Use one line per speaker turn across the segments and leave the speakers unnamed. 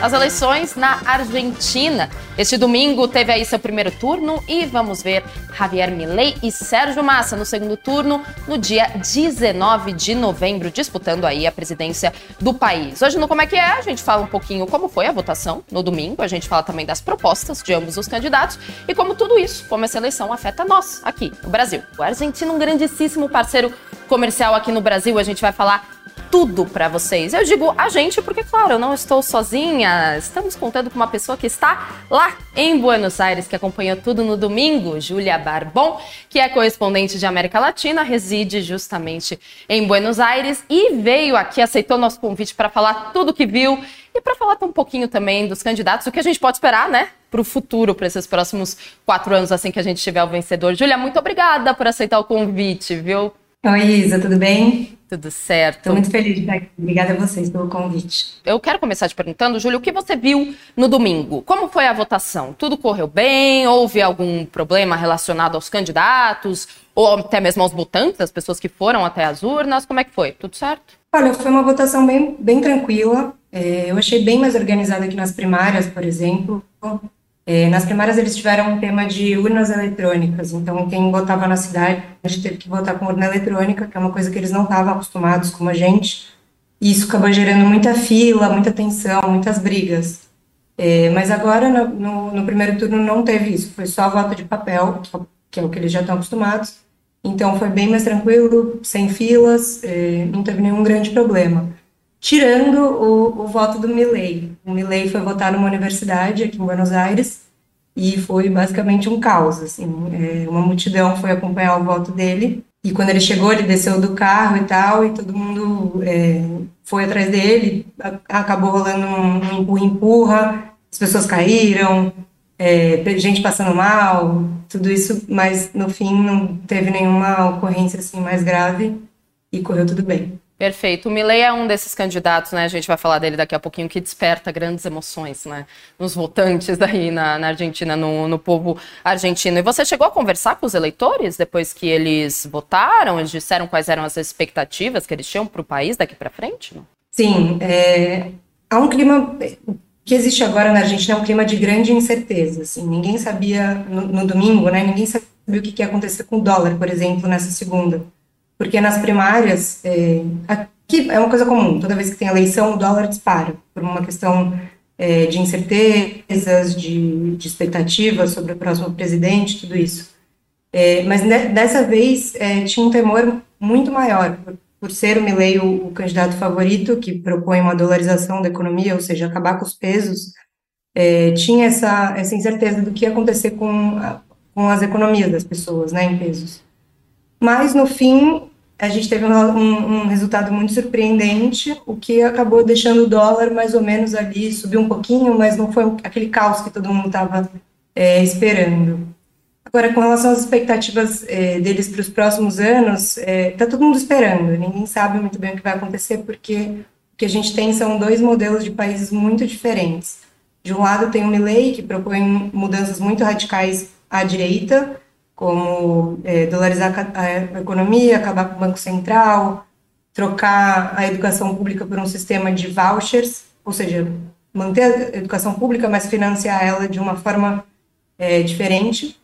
as eleições na Argentina. Este domingo teve aí seu primeiro turno e vamos ver Javier Milei e Sérgio Massa no segundo turno no dia 19 de novembro, disputando aí a presidência do país. Hoje no Como é que é, a gente fala um pouquinho como foi a votação no domingo, a gente fala também das propostas de ambos os candidatos e como tudo isso, como essa eleição afeta nós aqui no Brasil. O Argentina, um grandíssimo parceiro comercial aqui no Brasil, a gente vai falar tudo para vocês. Eu digo a gente porque, claro, eu não estou sozinha. Estamos contando com uma pessoa que está lá em Buenos Aires, que acompanhou tudo no domingo, Júlia Barbon, que é correspondente de América Latina, reside justamente em Buenos Aires e veio aqui, aceitou nosso convite para falar tudo que viu e para falar um pouquinho também dos candidatos, o que a gente pode esperar, né? Para o futuro, para esses próximos quatro anos, assim que a gente tiver o vencedor. Júlia, muito obrigada por aceitar o convite, viu?
Oi, Isa, tudo bem?
Tudo certo.
Estou muito feliz de estar aqui. Obrigada a vocês pelo convite.
Eu quero começar te perguntando, Júlio, o que você viu no domingo? Como foi a votação? Tudo correu bem? Houve algum problema relacionado aos candidatos? Ou até mesmo aos votantes, as pessoas que foram até as urnas? Como é que foi? Tudo certo?
Olha, foi uma votação bem, bem tranquila. É, eu achei bem mais organizada que nas primárias, por exemplo. É, nas primárias eles tiveram um tema de urnas eletrônicas, então quem votava na cidade teve que votar com urna eletrônica, que é uma coisa que eles não estavam acostumados como a gente, e isso acabou gerando muita fila, muita tensão, muitas brigas. É, mas agora, no, no, no, primeiro turno, não teve isso, foi só voto de papel, que é o que eles já estão acostumados, então foi bem mais tranquilo, sem filas, é, não teve nenhum grande problema tirando o, o voto do Milley. O Milley foi votar numa universidade aqui em Buenos Aires e foi basicamente um caos, assim, é, uma multidão foi acompanhar o voto dele e quando ele chegou ele desceu do carro e tal e todo mundo é, foi atrás dele, acabou rolando um empurra-empurra, as pessoas caíram, é, gente passando mal, tudo isso, mas no fim não teve nenhuma ocorrência assim mais grave e correu tudo bem.
Perfeito. O Milley é um desses candidatos, né? A gente vai falar dele daqui a pouquinho, que desperta grandes emoções, né? Nos votantes daí na, na Argentina, no, no, povo argentino. E você chegou a conversar com os eleitores depois que eles votaram? Eles disseram quais eram as expectativas que eles tinham para o país daqui para frente? Não?
Sim. É, há um clima. Que existe agora na Argentina é um clima de grande incerteza. Assim, ninguém sabia, no, no domingo, né? Ninguém sabia o que ia acontecer com o dólar, por exemplo, nessa segunda porque nas primárias, é, aqui é uma coisa comum, toda vez que tem eleição, o dólar dispara, por uma questão é, de incertezas, de, de expectativas sobre o próximo presidente, tudo isso. É, mas dessa vez é, tinha um temor muito maior, por, por ser o Milley o, o, candidato favorito, que propõe uma dolarização da economia, ou seja, acabar com os pesos, é, tinha essa, essa incerteza do que ia acontecer com, com as economias das pessoas, né, em pesos. Mas, no fim, a gente teve um, um, um, resultado muito surpreendente, o que acabou deixando o dólar mais ou menos ali, subiu um pouquinho, mas não foi aquele caos que todo mundo estava é, esperando. Agora, com relação às expectativas é, deles para os próximos anos, está é, tá todo mundo esperando, ninguém sabe muito bem o que vai acontecer, porque o que a gente tem são dois modelos de países muito diferentes. De um lado, tem o Milley, que propõe mudanças muito radicais à direita, como é, dolarizar a economia, acabar com o Banco Central, trocar a educação pública por um sistema de vouchers, ou seja, manter a educação pública, mas financiar ela de uma forma é, diferente.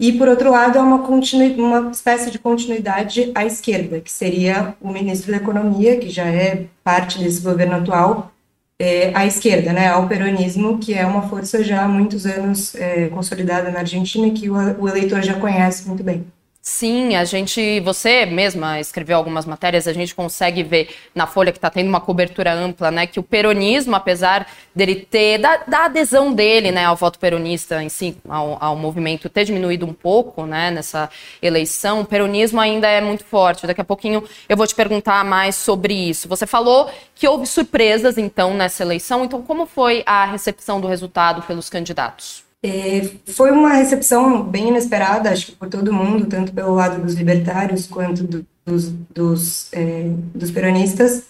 E, por outro lado, é uma, uma espécie de continuidade à esquerda, que seria o ministro da Economia, que já é parte desse governo atual, é, à esquerda, né, ao peronismo, que é uma força já há muitos anos é, consolidada na Argentina e que o, o eleitor já conhece muito bem.
Sim, a gente, você mesma escreveu algumas matérias, a gente consegue ver na Folha que está tendo uma cobertura ampla, né, que o peronismo, apesar dele ter, da, da adesão dele, né, ao voto peronista em si, ao, ao, movimento ter diminuído um pouco, né, nessa eleição, o peronismo ainda é muito forte. Daqui a pouquinho eu vou te perguntar mais sobre isso. Você falou que houve surpresas, então, nessa eleição, então como foi a recepção do resultado pelos candidatos?
É, foi uma recepção bem inesperada, acho que por todo mundo, tanto pelo lado dos libertários quanto do, dos, dos, é, dos, peronistas.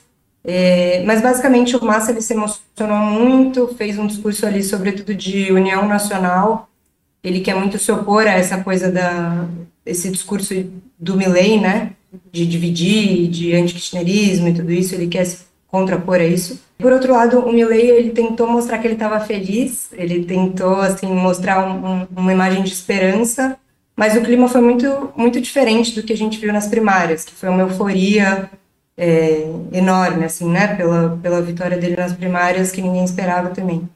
É, mas basicamente o Massa ele se emocionou muito, fez um discurso ali, sobretudo de união nacional, ele quer muito se opor a essa coisa da esse discurso do Milley, né, de dividir, de antikirchnerismo e tudo isso, ele quer se contrapor a isso. Por outro lado, o Milley, ele tentou mostrar que ele estava feliz, ele tentou, assim, mostrar um, um, uma imagem de esperança, mas o clima foi muito, muito diferente do que a gente viu nas primárias, que foi uma euforia é, enorme, assim, né, pela, pela vitória dele nas primárias, que ninguém esperava também.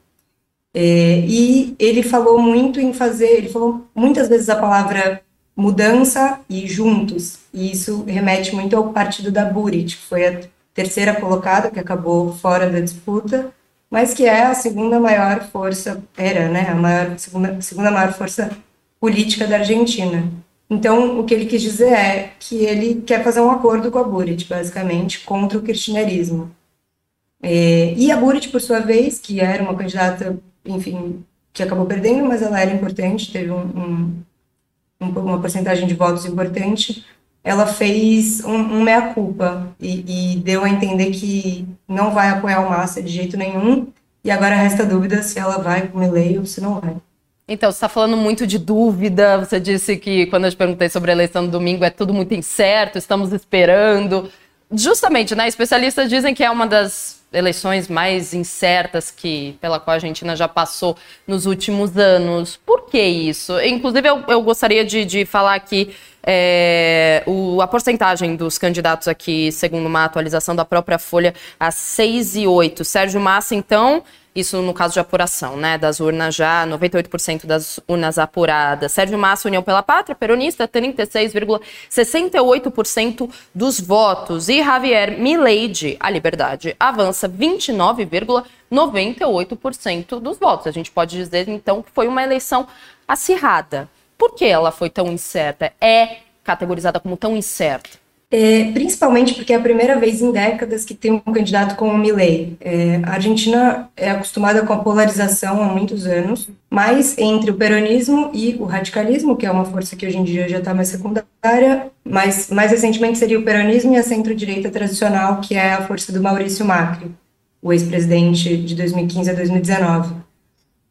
É, e ele falou muito em fazer, ele falou muitas vezes a palavra mudança e juntos, e isso remete muito ao partido da Burit, que foi a terceira colocada, que acabou fora da disputa, mas que é a segunda maior força, era, né, a maior, segunda, segunda maior força política da Argentina. Então, o que ele quis dizer é que ele quer fazer um acordo com a Burit, basicamente, contra o kirchnerismo. É, e a Burit, por sua vez, que era uma candidata, enfim, que acabou perdendo, mas ela era importante, teve um, um, um, uma porcentagem de votos importante, ela fez um, um meia-culpa e, e, deu a entender que não vai apoiar o Massa de jeito nenhum, e agora resta dúvida se ela vai com o ou se não vai.
Então, você está falando muito de dúvida. Você disse que quando eu te perguntei sobre a eleição do domingo é tudo muito incerto, estamos esperando. Justamente, né? Especialistas dizem que é uma das eleições mais incertas que pela qual a Argentina já passou nos últimos anos. Por que isso? Inclusive, eu, eu gostaria de, de falar aqui é, o, a porcentagem dos candidatos aqui, segundo uma atualização da própria Folha, a 6 e 8. Sérgio Massa, então, isso no caso de apuração, né? Das urnas já, 98% das urnas apuradas. Sérgio Massa, União pela Pátria, peronista, 36,68% dos votos. E Javier Milei a Liberdade, avança 29,98% dos votos. A gente pode dizer, então, que foi uma eleição acirrada. Por que ela foi tão incerta? É categorizada como tão incerta?
É, principalmente porque é a primeira vez em décadas que tem um candidato como o Milley. É, a Argentina é acostumada com a polarização há muitos anos, mas entre o peronismo e o radicalismo, que é uma força que hoje em dia já está mais secundária, mas mais recentemente seria o peronismo e a centro-direita tradicional, que é a força do Maurício Macri, o ex-presidente de 2015 a 2019.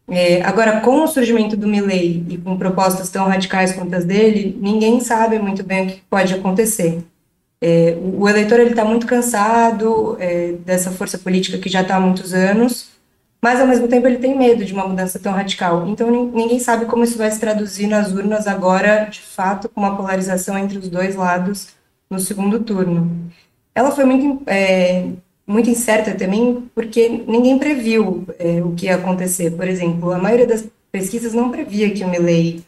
É, agora, com o surgimento do Milley e com propostas tão radicais quanto as dele, ninguém sabe muito bem o que pode acontecer. É, o eleitor está muito cansado é, dessa força política que já está há muitos anos, mas ao mesmo tempo ele tem medo de uma mudança tão radical. Então ninguém sabe como isso vai se traduzir nas urnas agora, de fato, com uma polarização entre os dois lados no segundo turno. Ela foi muito, é, muito incerta também porque ninguém previu é, o que ia acontecer. Por exemplo, a maioria das pesquisas não previa que o Milley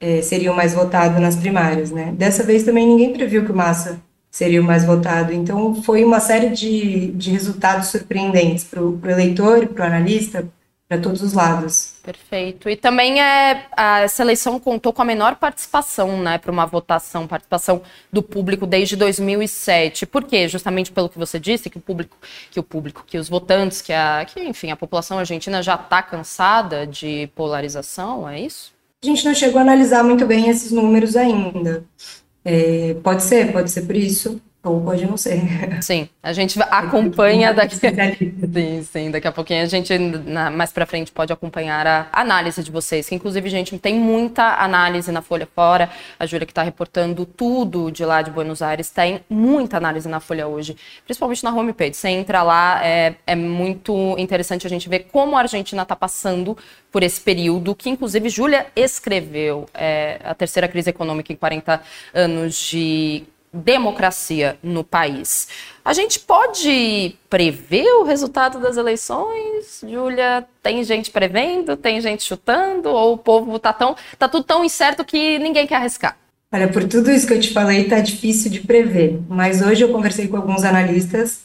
é, seria o mais votado nas primárias. Né? Dessa vez também ninguém previu que o Massa seria o mais votado. Então, foi uma série de, de resultados surpreendentes para o eleitor, para o analista, para todos os lados.
Perfeito. E também é, a, essa eleição contou com a menor participação né, para uma votação, participação do público desde 2007. Por quê? Justamente pelo que você disse, que o público, que o público, que os votantes, que, a, que enfim, a população argentina já está cansada de polarização, é isso?
A gente não chegou a analisar muito bem esses números ainda. É, pode ser, pode ser por isso, ou pode não ser.
Sim, a gente acompanha daqui. sim, sim, daqui a pouquinho a gente, na, mais pra frente, pode acompanhar a análise de vocês. Que, inclusive, gente, tem muita análise na Folha Fora. A Júlia, que está reportando tudo de lá de Buenos Aires, tem muita análise na Folha hoje, principalmente na homepage. Você entra lá, é, é muito interessante a gente ver como a Argentina está passando por esse período, que inclusive Júlia escreveu é, a terceira crise econômica em 40 anos de democracia no país. A gente pode prever o resultado das eleições, Júlia? Tem gente prevendo, tem gente chutando, ou o povo tá tão tá tudo tão incerto que ninguém quer arriscar?
Olha, por tudo isso que eu te falei, tá difícil de prever. Mas hoje eu conversei com alguns analistas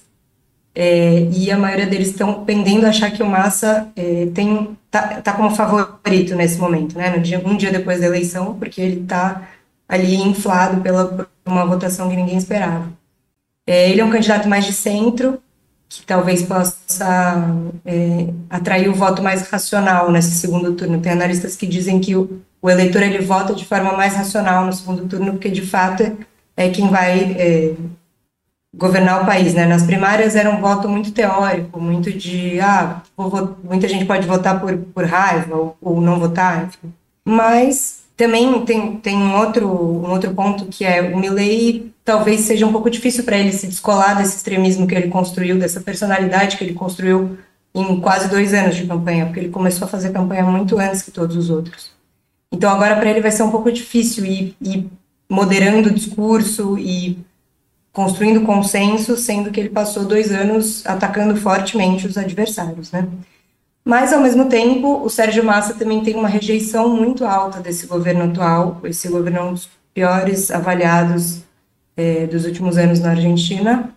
é, e a maioria deles estão pendendo a achar que o Massa é, tem tá, tá como favorito nesse momento, né? Dia, um dia depois da eleição, porque ele está ali inflado pela uma votação que ninguém esperava. É, ele é um candidato mais de centro, que talvez possa é, atrair o voto mais racional nesse segundo turno. Tem analistas que dizem que o, o eleitor ele vota de forma mais racional no segundo turno, porque de fato é, quem vai é, governar o país, né? Nas primárias era um voto muito teórico, muito de, ah, muita gente pode votar por, por raiva ou, ou não votar, enfim. mas também tem, tem um, outro, um outro ponto que é o Milley talvez seja um pouco difícil para ele se descolar desse extremismo que ele construiu, dessa personalidade que ele construiu em quase dois anos de campanha, porque ele começou a fazer campanha muito antes que todos os outros. Então agora para ele vai ser um pouco difícil ir, ir moderando o discurso e construindo consenso, sendo que ele passou dois anos atacando fortemente os adversários, né? Mas, ao mesmo tempo, o Sérgio Massa também tem uma rejeição muito alta desse governo atual. Esse governo é um dos piores avaliados é, dos últimos anos na Argentina.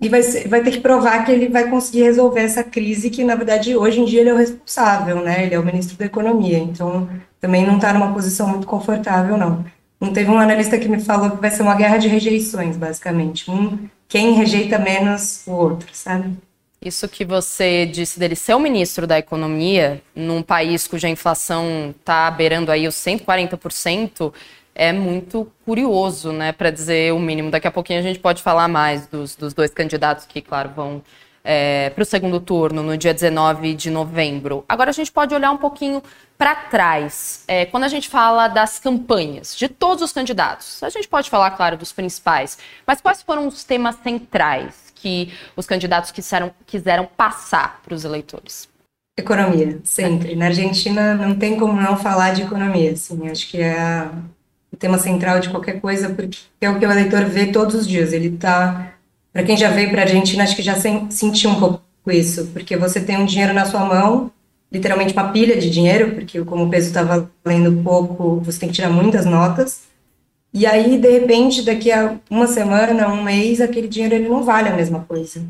E vai, ser, vai ter que provar que ele vai conseguir resolver essa crise, que, na verdade, hoje em dia ele é o responsável, né? Ele é o ministro da Economia. Então, também não está numa posição muito confortável, não. Não teve um analista que me falou que vai ser uma guerra de rejeições, basicamente. Um, quem rejeita menos o outro, sabe?
Isso que você disse dele ser o ministro da Economia, num país cuja inflação está beirando aí os 140%, é muito curioso, né, para dizer o mínimo. Daqui a pouquinho a gente pode falar mais dos, dos dois candidatos que, claro, vão é, para o segundo turno no dia 19 de novembro. Agora a gente pode olhar um pouquinho para trás, é, quando a gente fala das campanhas de todos os candidatos. A gente pode falar, claro, dos principais, mas quais foram os temas centrais? que os candidatos quiseram, quiseram passar para os eleitores?
Economia, sempre. Na Argentina não tem como não falar de economia, assim, acho que é o tema central de qualquer coisa, porque é o que o eleitor vê todos os dias. Ele está, para quem já veio para a Argentina, acho que já sentiu um pouco isso, porque você tem um dinheiro na sua mão, literalmente uma pilha de dinheiro, porque como o peso está valendo pouco, você tem que tirar muitas notas, e aí, de repente, daqui a uma semana, um mês, aquele dinheiro ele não vale a mesma coisa.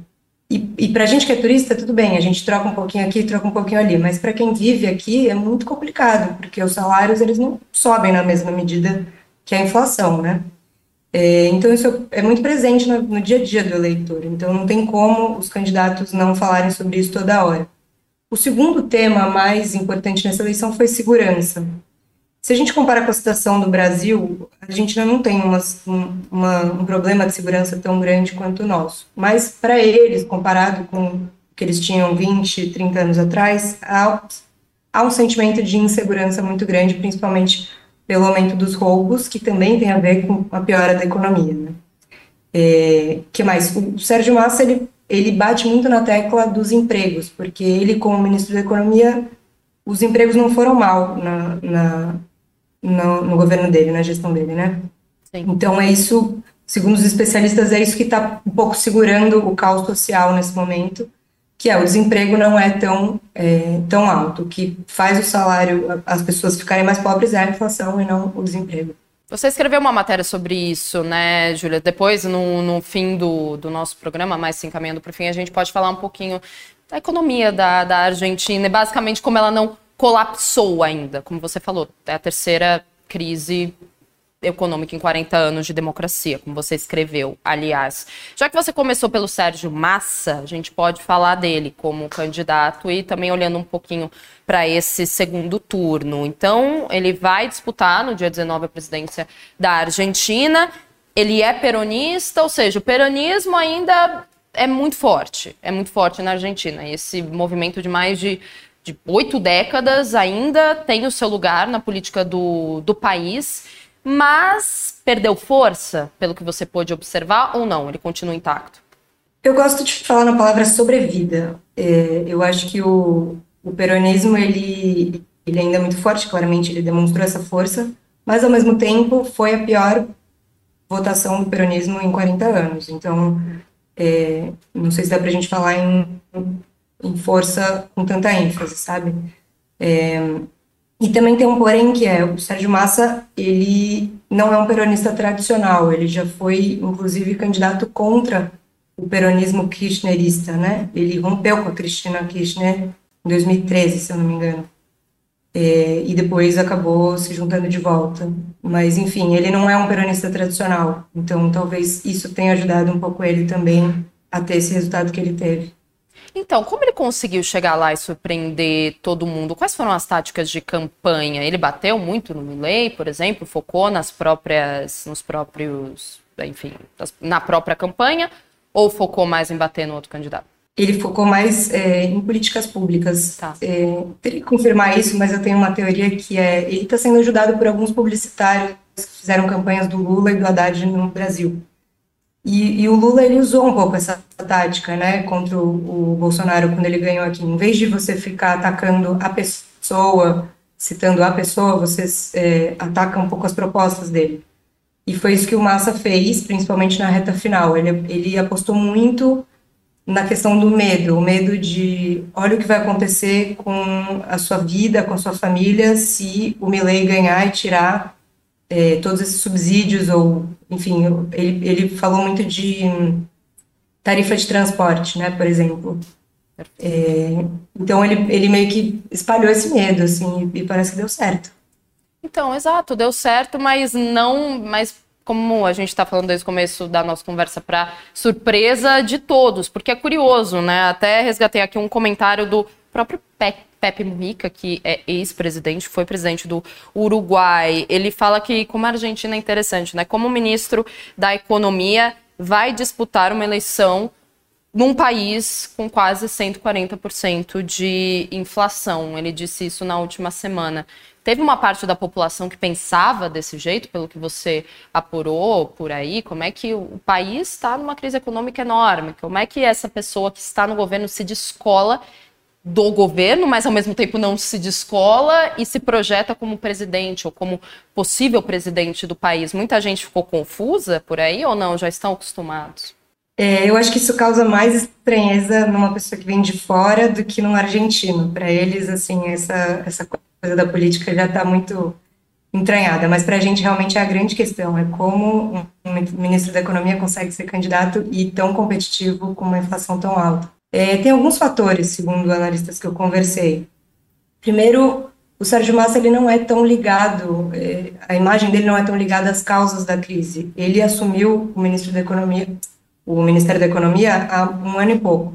E, e para a gente que é turista, tudo bem, a gente troca um pouquinho aqui, troca um pouquinho ali, mas para quem vive aqui é muito complicado, porque os salários eles não sobem na mesma medida que a inflação, né? É, então, isso é muito presente no, no dia a dia do eleitor, então não tem como os candidatos não falarem sobre isso toda hora. O segundo tema mais importante nessa eleição foi segurança. Se a gente compara com a situação do Brasil, a gente não tem uma, uma, um problema de segurança tão grande quanto o nosso. Mas para eles, comparado com o que eles tinham 20, 30 anos atrás, há, há um sentimento de insegurança muito grande, principalmente pelo aumento dos roubos, que também tem a ver com a piora da economia. Né? É, que mais? O Sérgio Massa ele, ele bate muito na tecla dos empregos, porque ele, como ministro da Economia, os empregos não foram mal na, na no, no governo dele, na gestão dele, né? Sim. Então é isso, segundo os especialistas, é isso que está um pouco segurando o caos social nesse momento, que é o desemprego não é tão, é, tão alto. O que faz o salário, as pessoas ficarem mais pobres é a inflação e não o desemprego.
Você escreveu uma matéria sobre isso, né, Júlia? Depois, no, no fim do, do nosso programa, mais se encaminhando para o fim, a gente pode falar um pouquinho da economia da, da Argentina e basicamente como ela não colapsou ainda, como você falou, é a terceira crise econômica em 40 anos de democracia, como você escreveu, aliás. Já que você começou pelo Sérgio Massa, a gente pode falar dele como candidato e também olhando um pouquinho para esse segundo turno. Então, ele vai disputar no dia 19 a presidência da Argentina. Ele é peronista, ou seja, o peronismo ainda é muito forte, é muito forte na Argentina. Esse movimento de mais de de oito décadas, ainda tem o seu lugar na política do, do país, mas perdeu força, pelo que você pôde observar, ou não? Ele continua intacto?
Eu gosto de falar na palavra sobrevida. É, eu acho que o, o peronismo, ele, ele ainda é muito forte, claramente ele demonstrou essa força, mas ao mesmo tempo foi a pior votação do peronismo em 40 anos. Então, é, não sei se dá para a gente falar em em força com tanta ênfase, sabe? É, e também tem um porém que é o Sérgio Massa, ele não é um peronista tradicional, ele já foi, inclusive, candidato contra o peronismo kirchnerista, né? Ele rompeu com a Cristina Kirchner em 2013, se eu não me engano. É, e depois acabou se juntando de volta. Mas, enfim, ele não é um peronista tradicional, então talvez isso tenha ajudado um pouco ele também a ter esse resultado que ele teve.
Então, como ele conseguiu chegar lá e surpreender todo mundo? Quais foram as táticas de campanha? Ele bateu muito no Milley, por exemplo, focou nas próprias, nos próprios, enfim, na própria campanha, ou focou mais em bater no outro candidato?
ele focou mais é, em políticas públicas.
Tá.
É, teria que confirmar isso, mas eu tenho uma teoria que é ele está sendo ajudado por alguns publicitários que fizeram campanhas do Lula e do Haddad no Brasil. E, e, o Lula ele usou um pouco essa tática, né, contra o, o, Bolsonaro quando ele ganhou aqui. Em vez de você ficar atacando a pessoa, citando a pessoa, vocês é, atacam um pouco as propostas dele. E foi isso que o Massa fez, principalmente na reta final. Ele, ele apostou muito na questão do medo, o medo de olha o que vai acontecer com a sua vida, com a sua família, se o Milley ganhar e tirar é, todos esses subsídios, ou, enfim, ele, ele falou muito de tarifa de transporte, né, por exemplo. É, então ele, ele meio que espalhou esse medo, assim, e parece que deu certo.
Então, exato, deu certo, mas não, mas como a gente está falando desde o começo da nossa conversa, para surpresa de todos, porque é curioso, né? Até resgatei aqui um comentário do próprio Pepe Mujica, que é ex-presidente, foi presidente do Uruguai. Ele fala que, como a Argentina é interessante, né? Como ministro da Economia vai disputar uma eleição num país com quase 140% de inflação. Ele disse isso na última semana. Teve uma parte da população que pensava desse jeito, pelo que você apurou por aí? Como é que o país está numa crise econômica enorme? Como é que essa pessoa que está no governo se descola do governo, mas ao mesmo tempo não se descola e se projeta como presidente ou como possível presidente do país? Muita gente ficou confusa por aí ou não? Já estão acostumados?
É, eu acho que isso causa mais estranheza numa pessoa que vem de fora do que num argentino. Para eles, assim, essa, essa coisa da política já está muito entranhada, mas para a gente realmente é a grande questão, é como um ministro da Economia consegue ser candidato e tão competitivo com uma inflação tão alta. É, tem alguns fatores, segundo analistas que eu conversei. Primeiro, o Sérgio Massa ele não é tão ligado, é, a imagem dele não é tão ligada às causas da crise. Ele assumiu o ministro da Economia, o Ministério da Economia há um ano e pouco,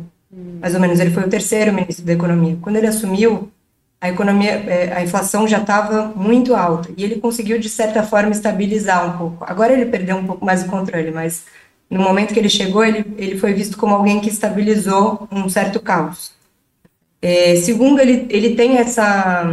mais ou menos. Ele foi o terceiro ministro da Economia. Quando ele assumiu, a economia, é, a inflação já estava muito alta e ele conseguiu de certa forma estabilizar um pouco. Agora ele perdeu um pouco mais o controle, mas no momento que ele chegou, ele, ele foi visto como alguém que estabilizou um certo caos. É, segundo, ele, ele tem essa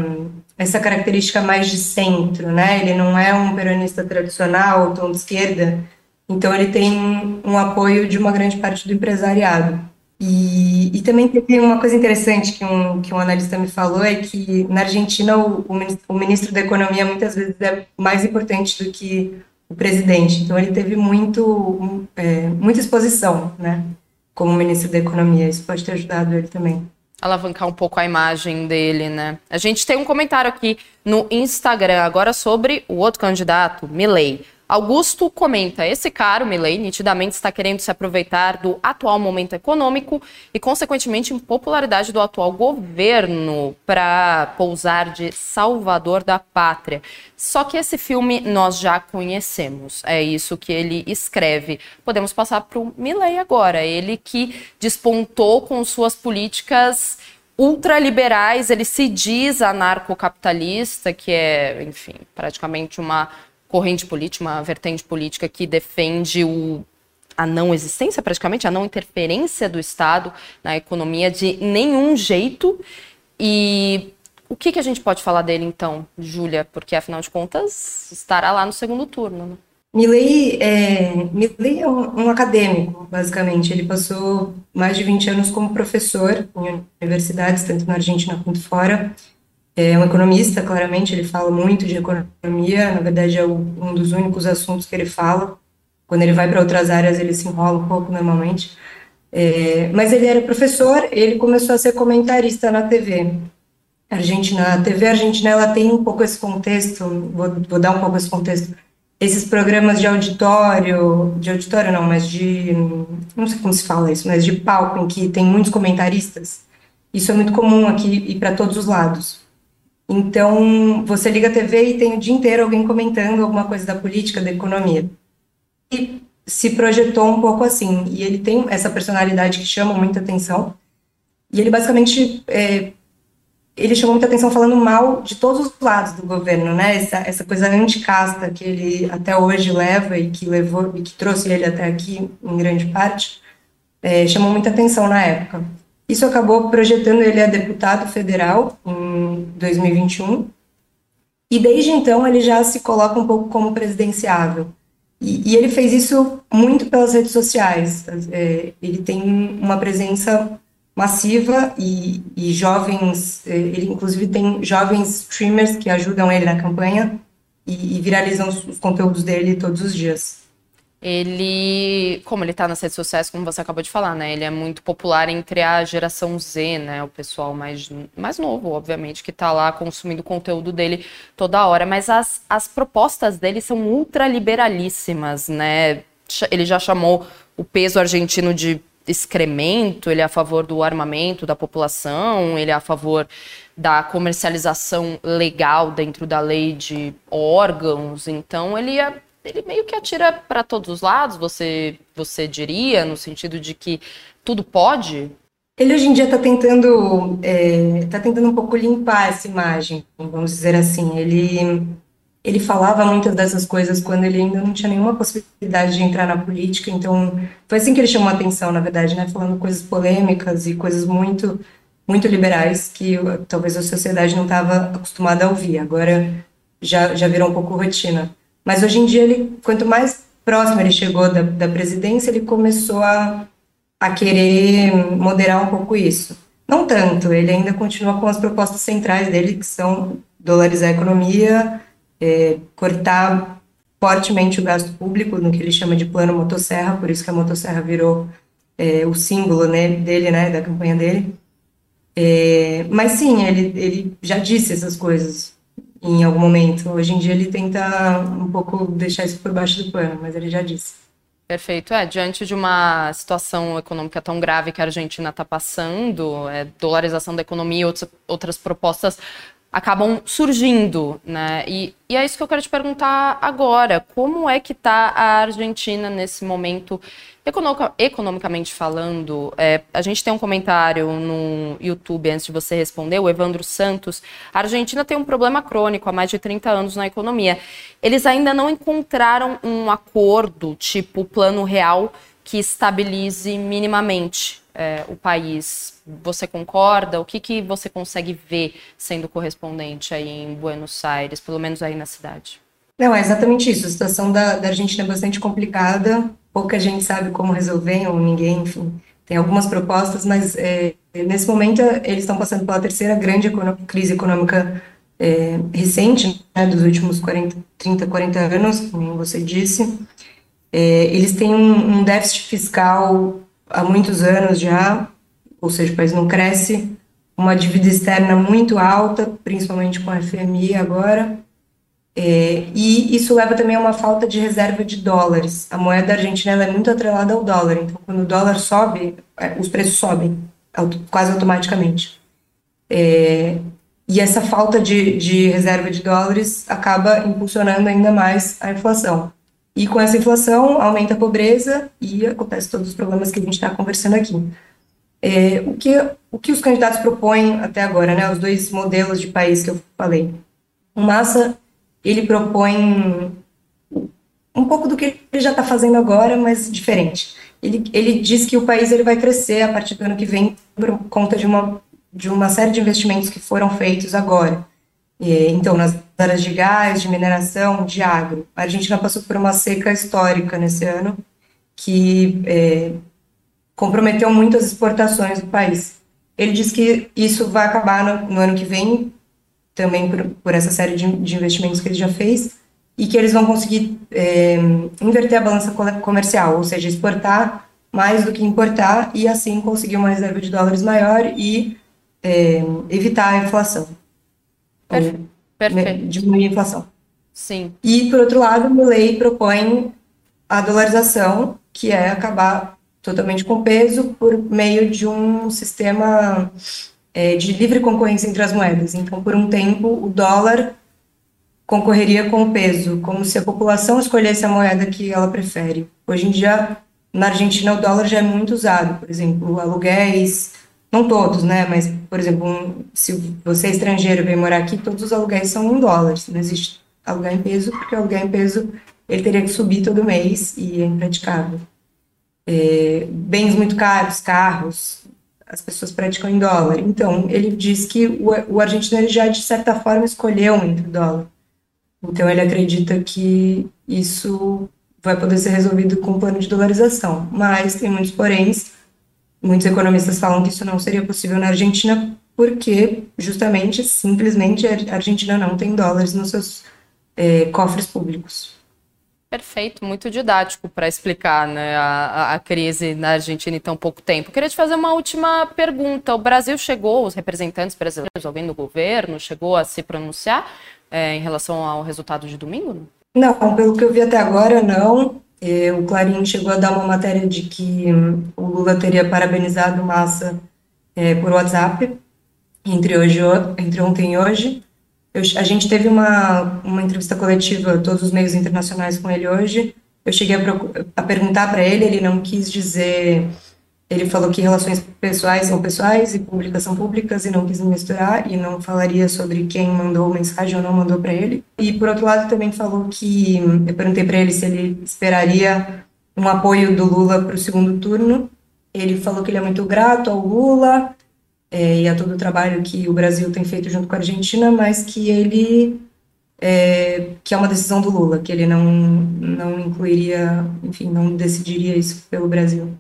essa característica mais de centro, né? Ele não é um peronista tradicional, tom de esquerda, então ele tem um apoio de uma grande parte do empresariado. E, e também teve uma coisa interessante que um, que um analista me falou, é que na Argentina o, o ministro da Economia muitas vezes é mais importante do que o presidente. Então ele teve muito, é, muita exposição, né, como ministro da Economia. Isso pode ter ajudado ele também.
Alavancar um pouco a imagem dele, né? A gente tem um comentário aqui no Instagram agora sobre o outro candidato, Milley. Augusto comenta: esse cara, Milley, nitidamente está querendo se aproveitar do atual momento econômico e, consequentemente, impopularidade do atual governo para pousar de salvador da pátria. Só que esse filme nós já conhecemos. É isso que ele escreve. Podemos passar para o Milley agora. Ele que despontou com suas políticas ultraliberais, ele se diz anarcocapitalista, que é, enfim, praticamente uma corrente política, uma vertente política que defende o, a não existência, praticamente, a não interferência do Estado na economia de nenhum jeito. E o que, que a gente pode falar dele, então, Júlia? Porque, afinal de contas, estará lá no segundo turno. Né?
Milley é, Milley é um, um, acadêmico, basicamente. Ele passou mais de 20 anos como professor em universidades, tanto na Argentina quanto fora é um economista, claramente, ele fala muito de economia, na verdade é um dos únicos assuntos que ele fala. Quando ele vai para outras áreas, ele se enrola um pouco normalmente. É, mas ele era professor, ele começou a ser comentarista na TV. Argentina, a TV argentina ela tem um pouco esse contexto, vou, vou dar um pouco esse contexto. Esses programas de auditório, de auditório não, mas de, não sei como se fala isso, mas de palco, em que tem muitos comentaristas. Isso é muito comum aqui e para todos os lados. Então, você liga a TV e tem o dia inteiro alguém comentando alguma coisa da política, da economia. E se projetou um pouco assim. E ele tem essa personalidade que chama muita atenção. E ele basicamente é, ele chamou muita atenção falando mal de todos os lados do governo, né? Essa, essa coisa anticasta que ele até hoje leva e que levou e que trouxe ele até aqui em grande parte. é, chamou muita atenção na época. Isso acabou projetando ele a deputado federal em 2021, e desde então ele já se coloca um pouco como presidenciável. E, e ele fez isso muito pelas redes sociais. É, ele tem uma presença massiva e, e, jovens, é, ele inclusive tem jovens streamers que ajudam ele na campanha e, e viralizam os, os conteúdos dele todos os dias
ele, como ele está nas redes sociais, como você acabou de falar, né? Ele é muito popular entre a geração Z, né? O pessoal mais, mais novo, obviamente, que está lá consumindo o conteúdo dele toda hora. Mas as, as propostas dele são ultraliberalíssimas, né? Ele já chamou o peso argentino de excremento, ele é a favor do armamento da população, ele é a favor da comercialização legal dentro da lei de órgãos. Então, ele é ele meio que atira para todos os lados, você, você diria, no sentido de que tudo pode?
Ele hoje em dia está tentando, é, tá tentando um pouco limpar essa imagem, vamos dizer assim. Ele, ele falava muitas dessas coisas quando ele ainda não tinha nenhuma possibilidade de entrar na política, então foi assim que ele chamou a atenção, na verdade, né? Falando coisas polêmicas e coisas muito, muito liberais que talvez a sociedade não estava acostumada a ouvir. Agora já, já virou um pouco rotina. Mas hoje em dia, ele, quanto mais próximo ele chegou da, da presidência, ele começou a, a querer moderar um pouco isso. Não tanto, ele ainda continua com as propostas centrais dele, que são dolarizar a economia, é, cortar fortemente o gasto público, no que ele chama de plano motosserra, por isso que a motosserra virou é, o símbolo né, dele, né, da campanha dele. É, mas sim, ele, ele já disse essas coisas em algum momento. Hoje em dia ele tenta um pouco deixar isso por baixo do pano, mas ele já disse.
Perfeito. É, diante de uma situação econômica tão grave que a Argentina está passando, é, dolarização da economia e outras, outras propostas acabam surgindo, né? E, e é isso que eu quero te perguntar agora. Como é que está a Argentina nesse momento economicamente falando, é, a gente tem um comentário no YouTube antes de você responder, o Evandro Santos. A Argentina tem um problema crônico há mais de 30 anos na economia. Eles ainda não encontraram um acordo, tipo plano real, que estabilize minimamente é, o país. Você concorda? O que, que você consegue ver sendo correspondente aí em Buenos Aires, pelo menos aí na cidade?
Não, é exatamente isso. A situação da, da Argentina é bastante complicada pouca gente sabe como resolver, ou ninguém, enfim, tem algumas propostas, mas é, nesse momento eles estão passando pela terceira grande crise econômica é, recente, né, dos últimos 40, 30, 40 anos, como você disse. É, eles têm um, um, déficit fiscal há muitos anos já, ou seja, o país não cresce, uma dívida externa muito alta, principalmente com a FMI agora, é, e isso leva também a uma falta de reserva de dólares. A moeda argentina é muito atrelada ao dólar, então quando o dólar sobe, é, os preços sobem quase automaticamente. É, e essa falta de, de reserva de dólares acaba impulsionando ainda mais a inflação. E com essa inflação aumenta a pobreza e acontece todos os problemas que a gente está conversando aqui. É, o, que, o que os candidatos propõem até agora, né, os dois modelos de país que eu falei? O Massa ele propõe um pouco do que ele já está fazendo agora, mas diferente. Ele, ele diz que o país ele vai crescer a partir do ano que vem por conta de uma, de uma série de investimentos que foram feitos agora. Então, nas áreas de gás, de mineração, de agro. A Argentina passou por uma seca histórica nesse ano, que é, comprometeu muito as exportações do país. Ele diz que isso vai acabar no, no ano que vem, também por, por essa série de, de, investimentos que ele já fez, e que eles vão conseguir é, inverter a balança comercial, ou seja, exportar mais do que importar, e assim conseguir uma reserva de dólares maior e é, evitar a inflação.
Perfeito. Perfeito.
Diminuir a inflação.
Sim.
E, por outro lado, o lei propõe a dolarização, que é acabar totalmente com peso por meio de um sistema é, de livre concorrência entre as moedas. Então, por um tempo, o dólar concorreria com o peso, como se a população escolhesse a moeda que ela prefere. Hoje em dia, na Argentina, o dólar já é muito usado, por exemplo, aluguéis, não todos, né, mas, por exemplo, um, se você é estrangeiro e vem morar aqui, todos os aluguéis são em dólares, não existe aluguel em peso, porque o aluguel em peso ele teria que subir todo mês e é impraticável. é, bens muito caros, carros, as pessoas praticam em dólar. Então, ele diz que o, o argentino ele já, de certa forma, escolheu entre o dólar. Então, ele acredita que isso vai poder ser resolvido com o plano de dolarização. Mas tem muitos poréns, muitos economistas falam que isso não seria possível na Argentina, porque, justamente, simplesmente, a Argentina não tem dólares nos seus é, cofres públicos.
Perfeito, muito didático para explicar né, a, a, crise na Argentina em tão pouco tempo. Queria te fazer uma última pergunta. O Brasil chegou, os representantes brasileiros, alguém do governo, chegou a se pronunciar é, em relação ao resultado de domingo?
Não, pelo que eu vi até agora, não. É, o Clarim chegou a dar uma matéria de que hum, o Lula teria parabenizado Massa é, por WhatsApp entre, hoje, entre ontem e hoje. Eu, a gente teve uma, uma entrevista coletiva, todos os meios internacionais com ele hoje. Eu cheguei a, a perguntar para ele, ele não quis dizer. Ele falou que relações pessoais são pessoais e públicas são públicas e não quis misturar e não falaria sobre quem mandou mensagem ou não mandou para ele. E por outro lado também falou que eu perguntei para ele se ele esperaria um apoio do Lula para o segundo turno. Ele falou que ele é muito grato ao Lula, é, e a todo o trabalho que o Brasil tem feito junto com a Argentina, mas que ele é, que é uma decisão do Lula, que ele não não incluiria, enfim, não decidiria isso pelo Brasil.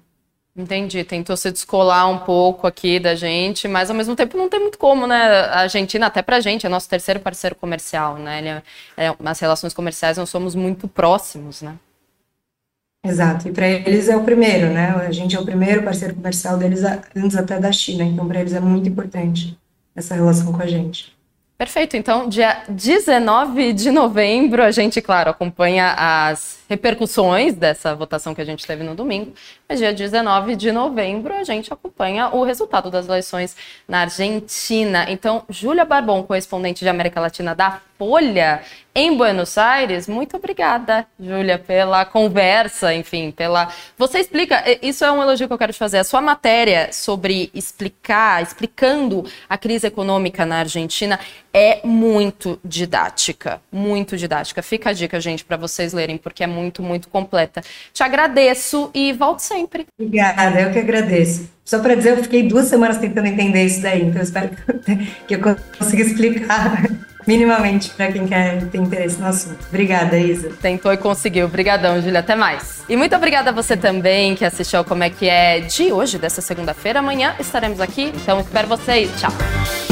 Entendi, tentou se descolar um pouco aqui da gente, mas ao mesmo tempo não tem muito como, né? A Argentina, até pra gente, é nosso terceiro parceiro comercial, né? É, é, as relações comerciais nós somos muito próximos, né?
Exato, e para eles é o primeiro, né? A gente é o primeiro parceiro comercial deles antes até da China, então para eles é muito importante essa relação com a gente.
Perfeito, então dia 19 de novembro a gente, claro, acompanha as repercussões dessa votação que a gente teve no domingo, mas dia 19 de novembro a gente acompanha o resultado das eleições na Argentina. Então, Júlia Barbon, correspondente de América Latina da Folha, em Buenos Aires. Muito obrigada, Júlia, pela conversa, enfim, pela. Você explica, isso é um elogio que eu quero te fazer. A sua matéria sobre explicar, explicando a crise econômica na Argentina é muito didática. Muito didática. Fica a dica, gente, para vocês lerem, porque é muito, muito completa. Te agradeço e volte sempre.
Obrigada, eu que agradeço. Só para dizer, eu fiquei duas semanas tentando entender isso daí, então eu espero que eu consiga explicar minimamente para quem quer ter interesse no assunto. Obrigada, Isa.
Tentou e conseguiu. Obrigadão, Júlia. Até mais. E muito obrigada a você também que assistiu ao Como é que é de hoje, dessa segunda-feira. Amanhã estaremos aqui, então espero vocês. Tchau.